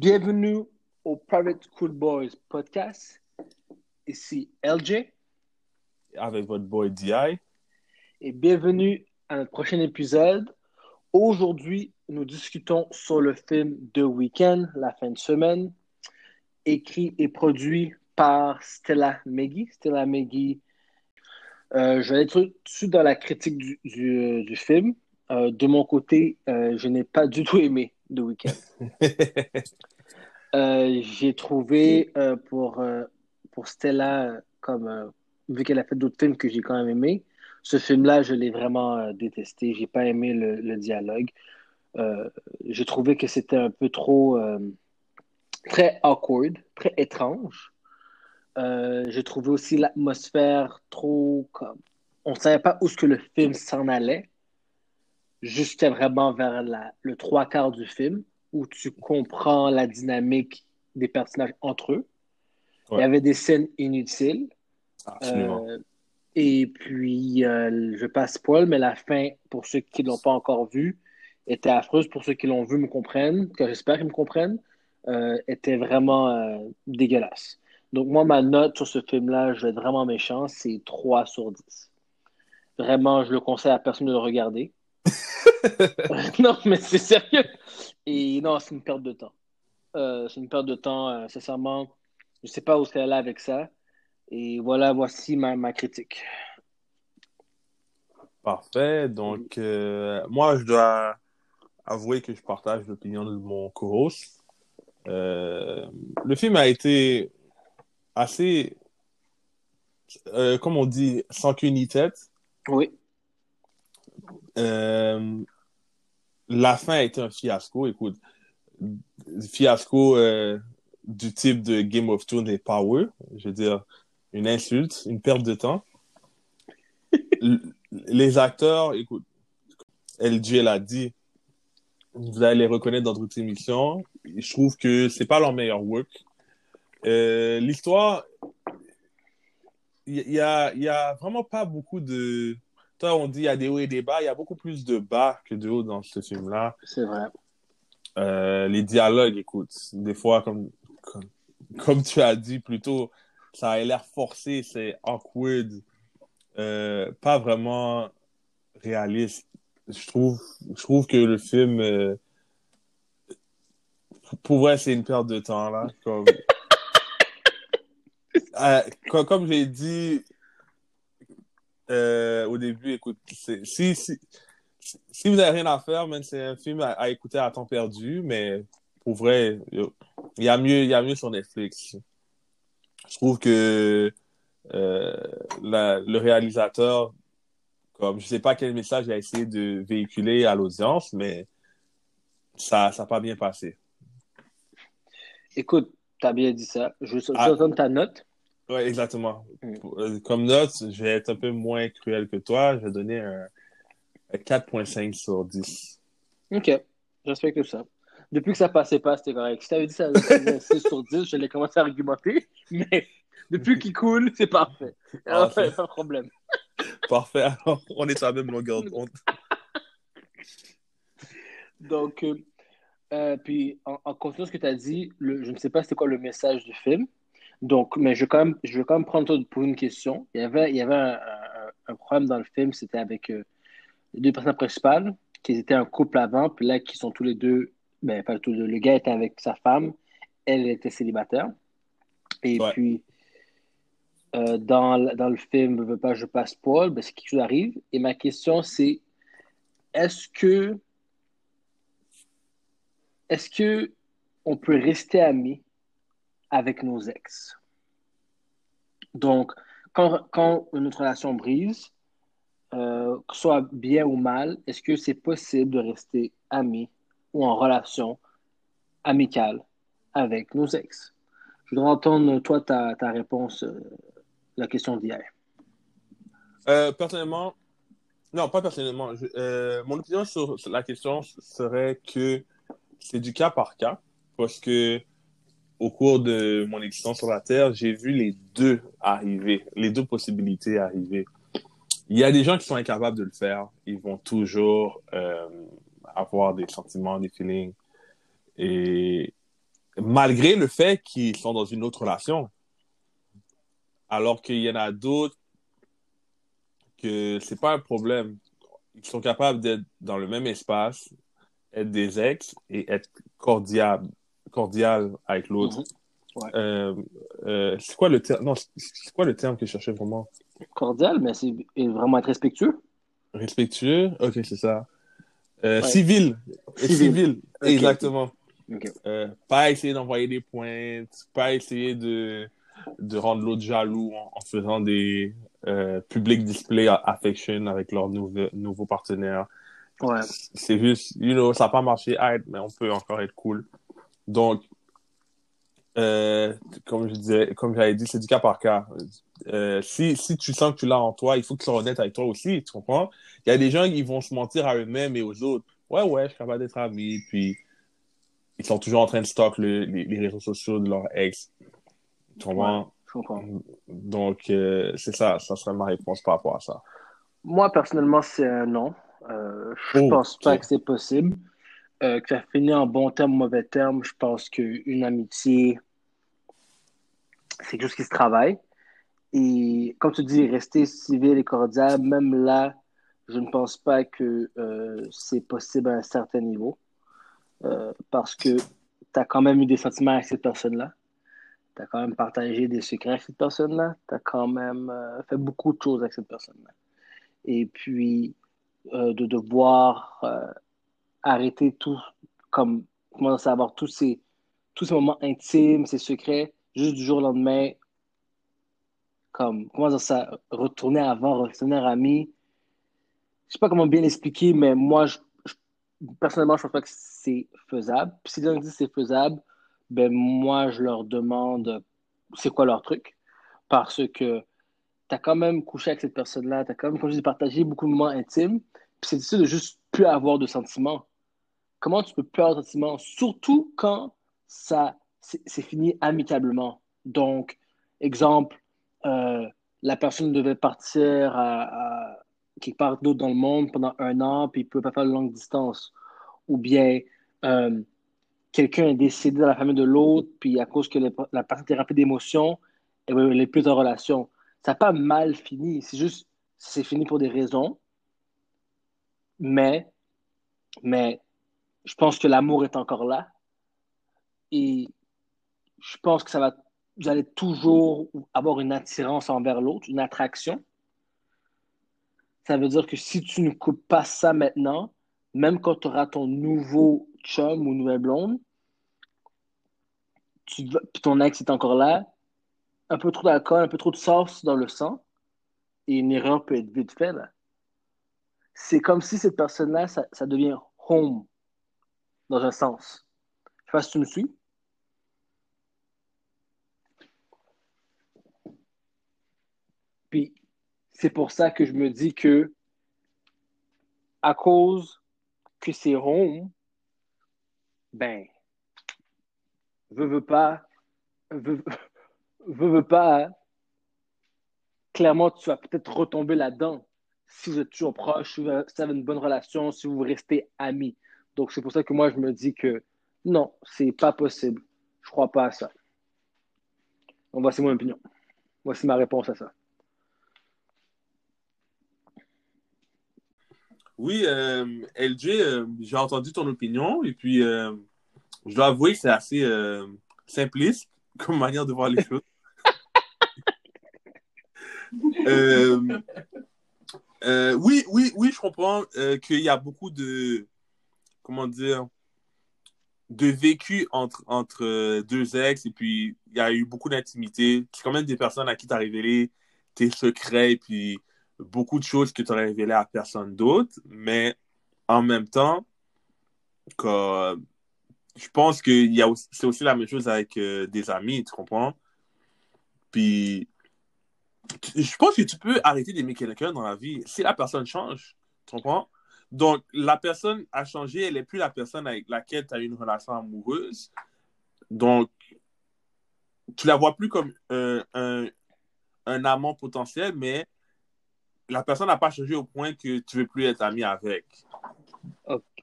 Bienvenue au Private Cool Boys podcast. Ici LJ. Avec votre boy DI. Et bienvenue à notre prochain épisode. Aujourd'hui, nous discutons sur le film The Weekend, la fin de semaine, écrit et produit par Stella Meggy. Stella Meggy, euh, je vais être tout de suite dans la critique du, du, du film. Euh, de mon côté, euh, je n'ai pas du tout aimé The Weeknd. Euh, j'ai trouvé euh, pour, euh, pour Stella, comme, vu qu'elle a fait d'autres films que j'ai quand même aimé, ce film-là, je l'ai vraiment détesté. J'ai pas aimé le, le dialogue. j'ai trouvé que c'était un peu trop très awkward, très étrange. j'ai trouvé aussi l'atmosphère trop comme on savait pas où ce que le film s'en allait jusqu'à vraiment vers la, le trois quarts du film où tu comprends la dynamique des personnages entre eux. Ouais. Il y avait des scènes inutiles. Euh, et puis, euh, je passe spoil, mais la fin, pour ceux qui ne l'ont pas encore vu, était affreuse. Pour ceux qui l'ont vu, me comprennent, que j'espère qu'ils me comprennent, euh, était vraiment dégueulasse. Donc, moi, ma note sur ce film-là, je vais être vraiment méchant, c'est 3 sur 10. Vraiment, je le conseille à personne de le regarder. non, mais c'est sérieux. Et non, c'est une perte de temps. Euh, c'est une perte de temps, euh, sincèrement. Je ne sais pas où c'est là avec ça. Et voilà, voici ma, ma critique. Parfait. Donc, euh, moi, je dois avouer que je partage l'opinion de mon co-host. Le film a été assez, comme on dit, sans queue ni tête. Oui. Euh, la fin a été un fiasco. Écoute, fiasco euh, du type de Game of Thrones et Power. Je veux dire, une insulte, une perte de temps. les acteurs, écoute, LG l'a dit, vous allez les reconnaître dans d'autres émissions. Je trouve que c'est pas leur meilleur work. Euh, L'histoire, il y, y a vraiment pas beaucoup de toi, on dit il y a des hauts et des bas. Il y a beaucoup plus de bas que de hauts dans ce film-là. C'est vrai. Euh, les dialogues, écoute, des fois, comme, comme, comme tu as dit plus tôt, ça a l'air forcé, c'est awkward, euh, pas vraiment réaliste. Je trouve, je trouve que le film, euh, pour vrai, c'est une perte de temps, là. Comme, euh, comme, comme j'ai dit, euh, au début, écoute, si, si, si vous n'avez rien à faire, c'est un film à, à, écouter à temps perdu, mais pour vrai, il y a mieux, y a mieux sur Netflix. Je trouve que euh, la, le réalisateur, comme je sais pas quel message il a essayé de véhiculer à l'audience, mais ça, ça n'a pas bien passé. Écoute, tu as bien dit ça. Je, je ah. donne ta note. Oui, exactement. Mm. Comme note, je vais être un peu moins cruel que toi. Je vais donner un, un 4.5 sur 10. OK. J'explique ça. Depuis que ça passait pas, c'était correct. Si tu avais dit ça 6 sur 10, je l'ai commencé à argumenter. Mais depuis qu'il coule, c'est parfait. Alors, pas de problème. Parfait. Alors, on est sur la même longueur de compte. Donc, euh, euh, puis en, en continuant ce que tu as dit, le, je ne sais pas c'était quoi le message du film. Donc, mais je vais quand même, je vais quand même prendre pour une question. Il y avait, il y avait un, un, un problème dans le film, c'était avec euh, les deux personnes principales, qui étaient un couple avant, puis là, qui sont tous les deux, ben, pas tous les deux, le gars était avec sa femme, elle était célibataire. Et ouais. puis, euh, dans, dans le film, je veux pas, je passe Paul, ben, c'est quelque chose arrive. Et ma question, c'est, est-ce que, est-ce que on peut rester amis avec nos ex? Donc, quand, quand notre relation brise, euh, que ce soit bien ou mal, est-ce que c'est possible de rester amis ou en relation amicale avec nos ex? Je voudrais entendre, toi, ta, ta réponse euh, la question d'hier. Euh, personnellement, non, pas personnellement. Mon opinion sur la question serait que c'est du cas par cas parce que au cours de mon existence sur la Terre, j'ai vu les deux arriver, les deux possibilités arriver. Il y a des gens qui sont incapables de le faire. Ils vont toujours euh, avoir des sentiments, des feelings. Et malgré le fait qu'ils sont dans une autre relation. Alors qu'il y en a d'autres que c'est pas un problème. Ils sont capables d'être dans le même espace, être des ex et être cordial, cordial avec l'autre. Mhm. Ouais. Euh, euh, c'est quoi le terme? Non, c'est quoi le terme que je cherchais vraiment? Cordial, mais c'est vraiment être respectueux. Respectueux? Ok, c'est ça. Euh, Ouais. Civil. Civil. Exactement. Pas essayer d'envoyer des pointes, pas essayer de, de rendre l'autre jaloux en, en faisant des public display affection avec leur nouveau, nouveau partenaire. Ouais. C'est juste, you know, ça n'a pas marché, mais on peut encore être cool. Donc, euh, comme je disais, comme j'avais dit, c'est du cas par cas. Euh, si, si tu sens que tu l'as en toi, il faut que tu sois honnête avec toi aussi, tu comprends? Il y a des gens qui vont se mentir à eux-mêmes et aux autres. Ouais, ouais, je suis capable d'être ami, puis ils sont toujours en train de stock le- les, les réseaux sociaux de leur ex. Tu comprends? Je comprends. Donc, euh, c'est ça, ça serait ma réponse par rapport à ça. Moi, personnellement, c'est un non. Je Oh, pense pas que c'est possible. Euh, que ça finit en bon terme, mauvais terme, je pense qu'une amitié, c'est quelque chose qui se travaille. Et comme tu dis, rester civil et cordial, même là, je ne pense pas que euh, c'est possible à un certain niveau. Euh, parce que tu as quand même eu des sentiments avec cette personne-là. Tu as quand même partagé des secrets avec cette personne-là. Tu as quand même euh, fait beaucoup de choses avec cette personne-là. Et puis, de devoir arrêter tout, comme, comment ça, avoir tous ces, tous ces moments intimes, ces secrets, juste du jour au lendemain, comme, comment dire ça, retourner avant, redevenir ami. Je sais pas comment bien l'expliquer, mais moi, je, je- personnellement, je pense pas que c'est faisable. Puis si les gens disent que c'est faisable, ben moi, je leur demande c'est quoi leur truc. Parce que tu as quand même couché avec cette personne-là, tu as quand même, comme je dis, partagé beaucoup de moments intimes, puis c'est difficile de juste plus avoir de sentiments. Comment tu peux plus avoir de sentiments, surtout quand ça c'est fini amicablement. Donc, exemple, euh, la personne devait partir à, quelque part d'autre dans le monde pendant un an, puis il ne peut pas faire de longue distance. Ou bien euh, quelqu'un est décédé dans la famille de l'autre, puis à cause que la personne était remplie d'émotions, elle n'est plus en relation. Ça n'a pas mal fini, c'est juste, c'est fini pour des raisons, mais, mais je pense que l'amour est encore là, et je pense que ça va, vous allez toujours avoir une attirance envers l'autre, une attraction. Ça veut dire que si tu ne coupes pas ça maintenant, même quand tu auras ton nouveau chum ou nouvelle blonde, puis ton ex est encore là, un peu trop d'alcool, un peu trop de sauce dans le sang, et une erreur peut être vite faite. là. C'est comme si cette personne-là, ça, devient home, dans un sens. Je sais pas si tu me suis. Puis c'est pour ça que je me dis que à cause que c'est home, ben, veux, veux pas, veux, veux, veux pas, clairement, tu vas peut-être retomber là-dedans si vous êtes toujours proche, si vous avez une bonne relation, si vous restez amis. Donc, c'est pour ça que moi, je me dis que non, c'est pas possible. Je crois pas à ça. Donc, voici mon opinion. Voici ma réponse à ça. Oui, euh, LJ, euh, j'ai entendu ton opinion et puis euh, je dois avouer que c'est assez euh, simpliste comme manière de voir les choses. Euh, oui, oui, oui, je comprends euh, qu'il y a beaucoup de, comment dire, de vécu entre, entre euh, deux ex et puis il y a eu beaucoup d'intimité. C'est quand même des personnes à qui tu as révélé tes secrets et puis beaucoup de choses que tu aurais révélées à personne d'autre, mais en même temps, que, je pense que c'est aussi la même chose avec des amis, tu comprends? Puis, je pense que tu peux arrêter d'aimer quelqu'un dans la vie si la personne change, tu comprends? Donc, la personne a changé, elle n'est plus la personne avec laquelle tu as une relation amoureuse. Donc, tu la vois plus comme un, un, amant potentiel, mais la personne n'a pas changé au point que tu veux plus être ami avec.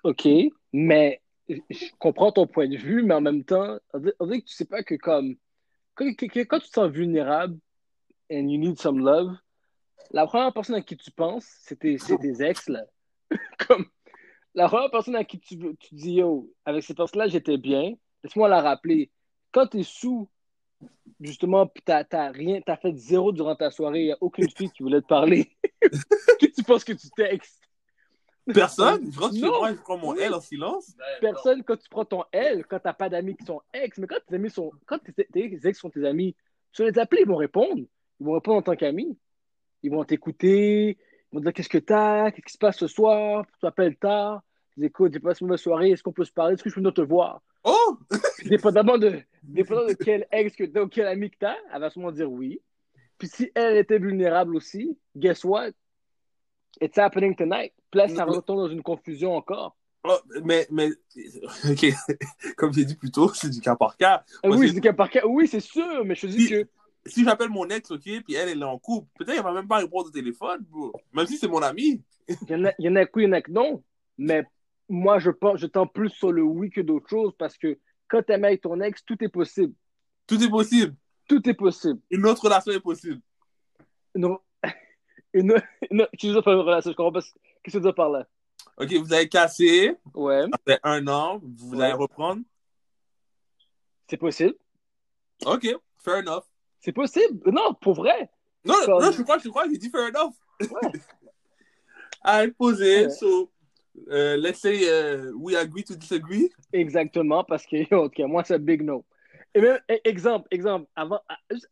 OK, mais je comprends ton point de vue, mais en même temps, on dirait, que tu sais pas que comme quand, tu te sens vulnérable and you need some love, la première personne à qui tu penses, c'est tes, ex là. comme la première personne à qui tu, tu dis yo, avec cette personne-là, j'étais bien, laisse-moi la rappeler. Quand tu es sous, justement, tu t'as rien, t'as fait zéro durant ta soirée, il n'y a aucune fille qui voulait te parler. que tu penses que tu textes? Personne? Quand tu moi, je prends mon L en silence? Ben, Personne, quand tu prends ton L, quand t'as pas d'amis qui sont ex, mais quand tes amis sont. Quand tes, ex sont tes amis, tu vas les appeler, ils vont répondre. Ils vont répondre en tant qu'amis. Ils vont t'écouter, ils vont te dire qu'est-ce que t'as, qu'est-ce qui se passe ce soir, tu t'appelles tard, tu dis écoute, j'ai passé une mauvaise soirée, est-ce qu'on peut se parler, est-ce que je peux venir te voir? Oh! dépendamment de, dépendamment de quel ex que t'as ou quel ami que t'as, elle va sûrement dire oui. Puis si elle était vulnérable aussi, guess what? It's happening tonight. Puis là, ça retourne dans une confusion encore. Oh, mais, mais, ok, comme j'ai dit plus tôt, c'est du cas par cas. oui, c'est du cas par cas. Oui, c'est sûr, mais je te dis que. Si j'appelle mon ex, ok, puis elle, elle est en couple, peut-être qu'elle va même pas répondre au téléphone, Même si c'est mon ami. il y en a, il y en a qui, il y en a que non. Mais moi, je pense, je tends plus sur le oui que d'autres choses parce que quand aimes avec ton ex, tout est possible. Tout est possible. Tout est possible. Une autre relation est possible. Non. Une, une, tu veux pas une relation, je comprends pas. Qu'est-ce que tu veux par là? Ok, vous avez cassé. Ouais. Après un an, vous allez reprendre. C'est possible. Ok, fair enough. C'est possible. Non, pour vrai. Non, non, je crois, je crois, j'ai dit fair enough. Ouais. Poser. So, Uh, let's say uh, we agree to disagree. Exactement, parce que, OK, moi, c'est big no. Et même, e, exemple, exemple, avant,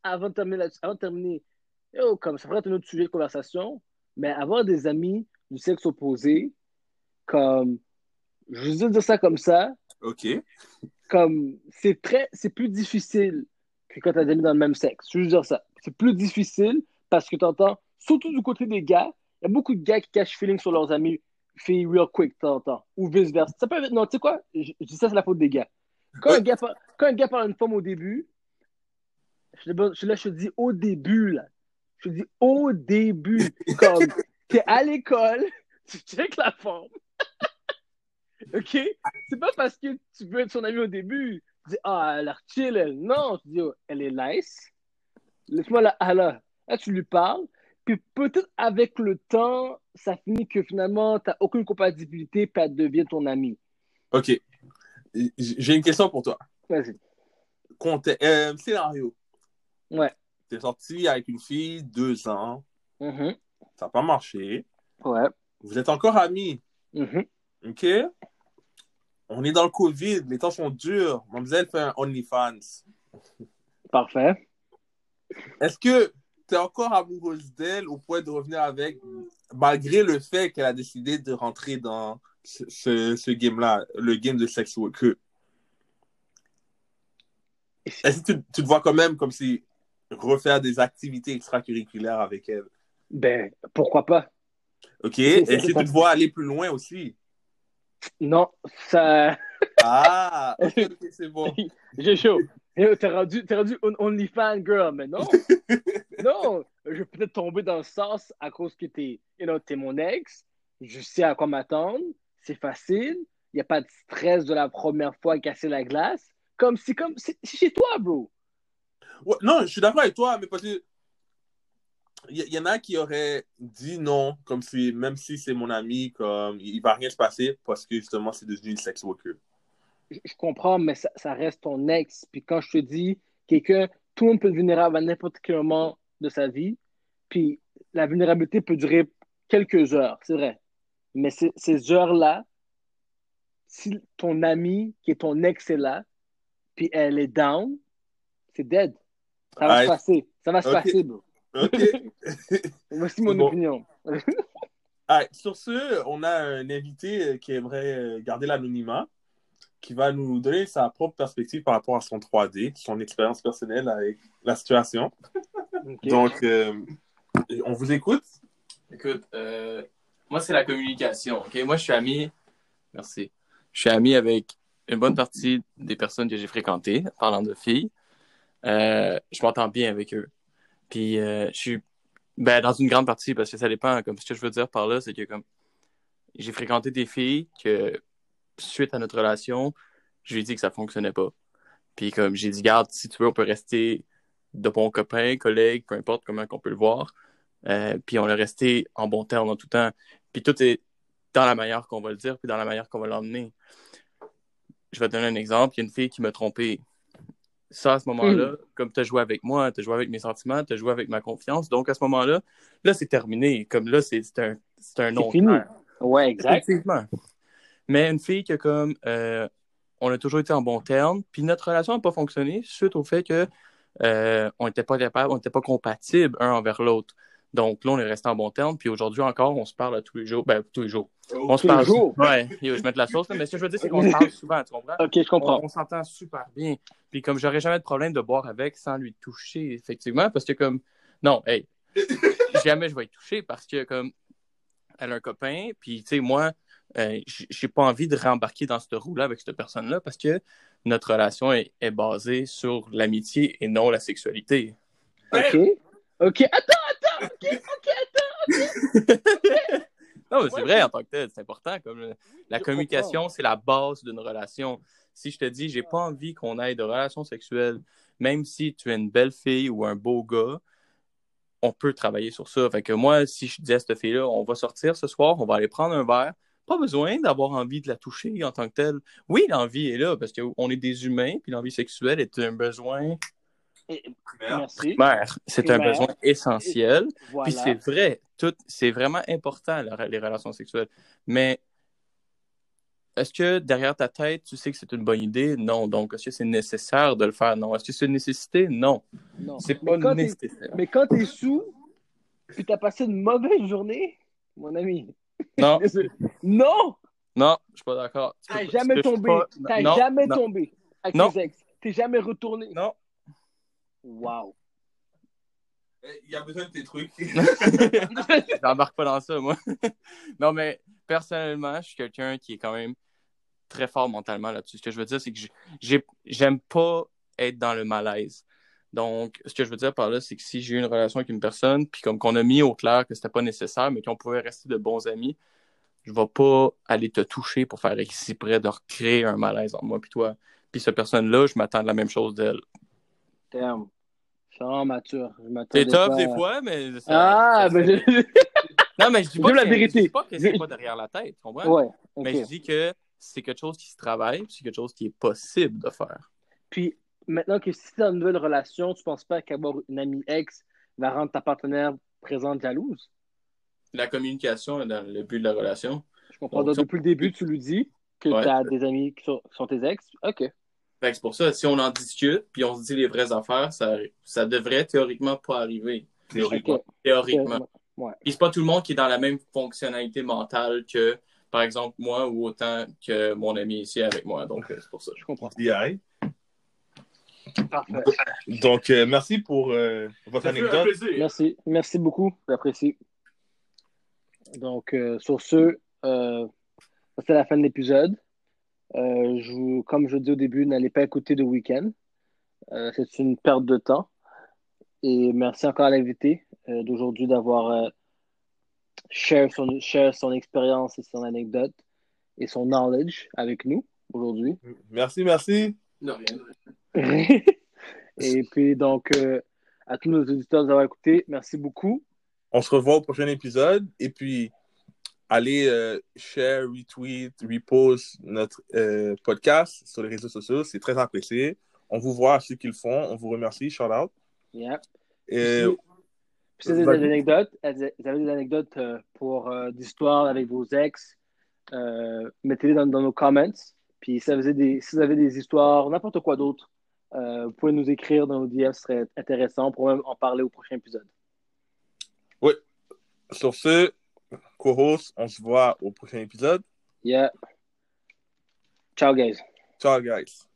avant de terminer, avant de terminer comme ça ferait être un autre sujet de conversation, mais avoir des amis du sexe opposé, comme, je veux dire ça comme ça. OK. Comme, c'est très, c'est plus difficile que quand tu as des amis dans le même sexe. Je veux dire ça. C'est plus difficile parce que tu entends, surtout du côté des gars, il y a beaucoup de gars qui cachent feeling sur leurs amis fille real quick de temps Ou vice-versa. Ça peut être... Non, tu sais quoi? Je, dis ça, c'est la faute des gars. Quand, un gars quand un gars parle à une femme au début, je, je, là, je te dis au début, là. Je te dis au début. Comme, t'es à l'école, tu checkes la femme. OK? C'est pas parce que tu veux être son ami au début. Tu dis, ah, elle a chill, elle. Non, tu dis, oh, elle est nice. Laisse-moi la. Ah là. Tu lui parles. Puis peut-être avec le temps, ça finit que finalement, tu n'as aucune compatibilité, puis elle devient ton ami. OK. J'ai une question pour toi. Vas-y. Euh, scénario. Ouais. Tu es sorti avec une fille deux ans. Mm-hmm. Ça n'a pas marché. Ouais. Vous êtes encore amis. Mm-hmm. OK? On est dans le COVID, les temps sont durs. Mademoiselle fait un OnlyFans. Parfait. Est-ce que tu es encore amoureuse d'elle au point de revenir avec, malgré le fait qu'elle a décidé de rentrer dans ce, ce, game-là, le game de sex worker? Est-ce que tu, tu, te vois quand même comme si refaire des activités extracurriculaires avec elle? Ben, pourquoi pas? OK. Est-ce que tu te vois aller plus loin aussi? Non, ça. Ah, c'est bon. J'ai chaud. T'es rendu, rendu OnlyFans girl, mais non. non, je vais peut-être tomber dans le sens à cause que t'es you know, es mon ex. Je sais à quoi m'attendre. C'est facile. Il n'y a pas de stress de la première fois à casser la glace. Comme si, comme, c'est chez toi, bro. non, je suis d'accord avec toi, mais parce que il y, en a qui auraient dit non, comme si, même si c'est mon ami, comme il va rien se passer parce que justement c'est devenu une sex worker je comprends, mais ça, reste ton ex. Puis quand je te dis, quelqu'un, tout le monde peut être vulnérable à n'importe quel moment de sa vie. Puis la vulnérabilité peut durer quelques heures, c'est vrai. Mais ces heures-là, si ton ami, qui est ton ex, est là, puis elle est down, c'est dead. Ça va se passer. Ça va se passer, bro. OK. Voici mon opinion. Sur ce, on a un invité qui aimerait garder l'anonymat qui va nous donner sa propre perspective par rapport à son 3D, son expérience personnelle avec la situation. Donc, euh, on vous écoute. Écoute, euh, moi, c'est la communication. ok? Moi, je suis ami. Merci. Je suis ami avec une bonne partie des personnes que j'ai fréquentées, parlant de filles. Euh, je m'entends bien avec eux. Puis, je suis ben, dans une grande partie, parce que ça dépend. Comme ce que je veux dire par là, c'est que comme j'ai fréquenté des filles que suite à notre relation, je lui ai dit que ça fonctionnait pas. Puis comme j'ai dit, garde, si tu veux, on peut rester de bons copains, collègues, peu importe comment on peut le voir. Euh, puis on est resté en bon terme en tout temps. Puis tout est dans la manière qu'on va le dire, puis dans la manière qu'on va l'emmener. Je vais te donner un exemple. Il y a une fille qui m'a trompé. Ça, à ce moment-là, Mm. comme tu as joué avec moi, tu as joué avec mes sentiments, tu as joué avec ma confiance. Donc, à ce moment-là, là, c'est terminé. Comme là, c'est un, c'est un non fini. Ouais, exact. Effectivement. Mais une fille que, comme, euh, on a toujours été en bon terme, puis notre relation n'a pas fonctionné suite au fait que euh, on n'était pas capable, on n'était pas compatibles un envers l'autre. Donc là, on est resté en bon terme, puis aujourd'hui encore, on se parle à tous les jours. Ben, tous les jours. On se Tous les parle. jours? Ouais, je mets de la sauce, là, mais ce que je veux dire, c'est qu'on se parle souvent, tu comprends? Ok, je comprends. On, on s'entend super bien. Puis comme j'aurais jamais de problème de boire avec sans lui toucher, effectivement, parce que comme, non, hey, jamais je vais y toucher parce que comme, elle a un copain, puis tu sais, moi, euh, j'ai pas envie de rembarquer dans cette roue-là avec cette personne-là parce que notre relation est, est basée sur l'amitié et non la sexualité. Ok. Ok, attends, attends. Ok, ok, attends. Non, mais c'est Ouais, vrai en tant que tel, c'est important. Comme le- la communication, c'est la base d'une relation. Si je te dis, j'ai pas envie qu'on ait de relations sexuelles, même si tu es une belle fille ou un beau gars, on peut travailler sur ça. Fait que moi, si je dis à cette fille-là, on va sortir ce soir, on va aller prendre un verre, pas besoin d'avoir envie de la toucher en tant que telle. Oui, l'envie est là parce qu'on est des humains, puis l'envie sexuelle est un besoin Et- Merde. Merci. primaire. C'est un besoin essentiel. Voilà. Puis c'est vrai, tout, c'est vraiment important, la- les relations sexuelles. Mais est-ce que derrière ta tête, tu sais que c'est une bonne idée? Non. Donc, est-ce que c'est nécessaire de le faire? Non. Est-ce que c'est une nécessité? Non. Non. C'est Mais pas quand t'es- nécessaire. Mais quand t'es sous, puis t'as passé une mauvaise journée, mon ami. Non. Non! non, je suis pas d'accord. Tu T'as jamais tombé. T'as jamais tombé avec Non. tes ex. T'es jamais retourné. Non. Wow. Il y a besoin de tes trucs. J'embarque pas dans ça, moi. non, mais personnellement, je suis quelqu'un qui est quand même très fort mentalement là-dessus. Ce que je veux dire, c'est que j'ai- j'ai- j'aime pas être dans le malaise. Donc, ce que je veux dire par là, c'est que si j'ai eu une relation avec une personne, puis comme qu'on a mis au clair que c'était pas nécessaire, mais qu'on pouvait rester de bons amis, je vais pas aller te toucher pour faire exprès de recréer un malaise entre moi puis toi. Puis cette personne-là, je m'attends de la même chose d'elle. Damn. Mature. Tough pas des fois, mais... ça- Ah, ça- mais je... Non, mais je dis pas que la c'est- vérité. Je dis pas que c'est pas derrière la tête, tu comprends? Ouais. Mais je dis que c'est quelque chose qui se travaille, puis c'est quelque chose qui est possible de faire. Puis maintenant que si t'es dans une nouvelle relation, tu penses pas qu'avoir une amie ex va rendre ta partenaire présente jalouse? La communication est dans le but de la relation. Je comprends. Donc, depuis le début, tu lui dis que Ouais. tu as des amis qui sont, qui sont tes ex. OK. Fait que c'est pour ça, si on en discute, puis on se dit les vraies affaires, ça, ça devrait théoriquement pas arriver. Théoriquement. Théoriquement. Ouais. Puis c'est pas tout le monde qui est dans la même fonctionnalité mentale que, par exemple, moi ou autant que mon ami ici avec moi. Donc, euh, c'est pour ça. Je comprends. DI. Parfait. Donc, euh, merci pour euh, votre anecdote. Merci. Merci beaucoup. J'apprécie. Donc, euh, sur ce, euh, c'est la fin de l'épisode. Euh, je vous, comme je dis au début, n'allez pas écouter The Weeknd. Euh, c'est une perte de temps. Et merci encore à l'invité euh, d'aujourd'hui d'avoir euh, share son, share son expérience et son anecdote et son knowledge avec nous aujourd'hui. Merci, merci. Non, rien. et puis, donc, euh, à tous nos auditeurs d'avoir écouté, merci beaucoup. On se revoit au prochain épisode. Et puis, allez euh, share, retweet, repost notre euh, podcast sur les réseaux sociaux. C'est très apprécié. On vous voit à ceux qui le font. On vous remercie. Shout out. Yeah. Et, Puis, si vous avez des anecdotes, vous avez des anecdotes euh, pour euh, d'histoires avec vos ex, euh, mettez-les dans, dans nos comments. Puis si vous avez des, si vous avez des histoires, n'importe quoi d'autre, euh, vous pouvez nous écrire dans nos DM, ce serait intéressant pour même en parler au prochain épisode. sur ce, co-host, on se voit au prochain épisode. Yeah. Ciao, guys. Ciao, guys.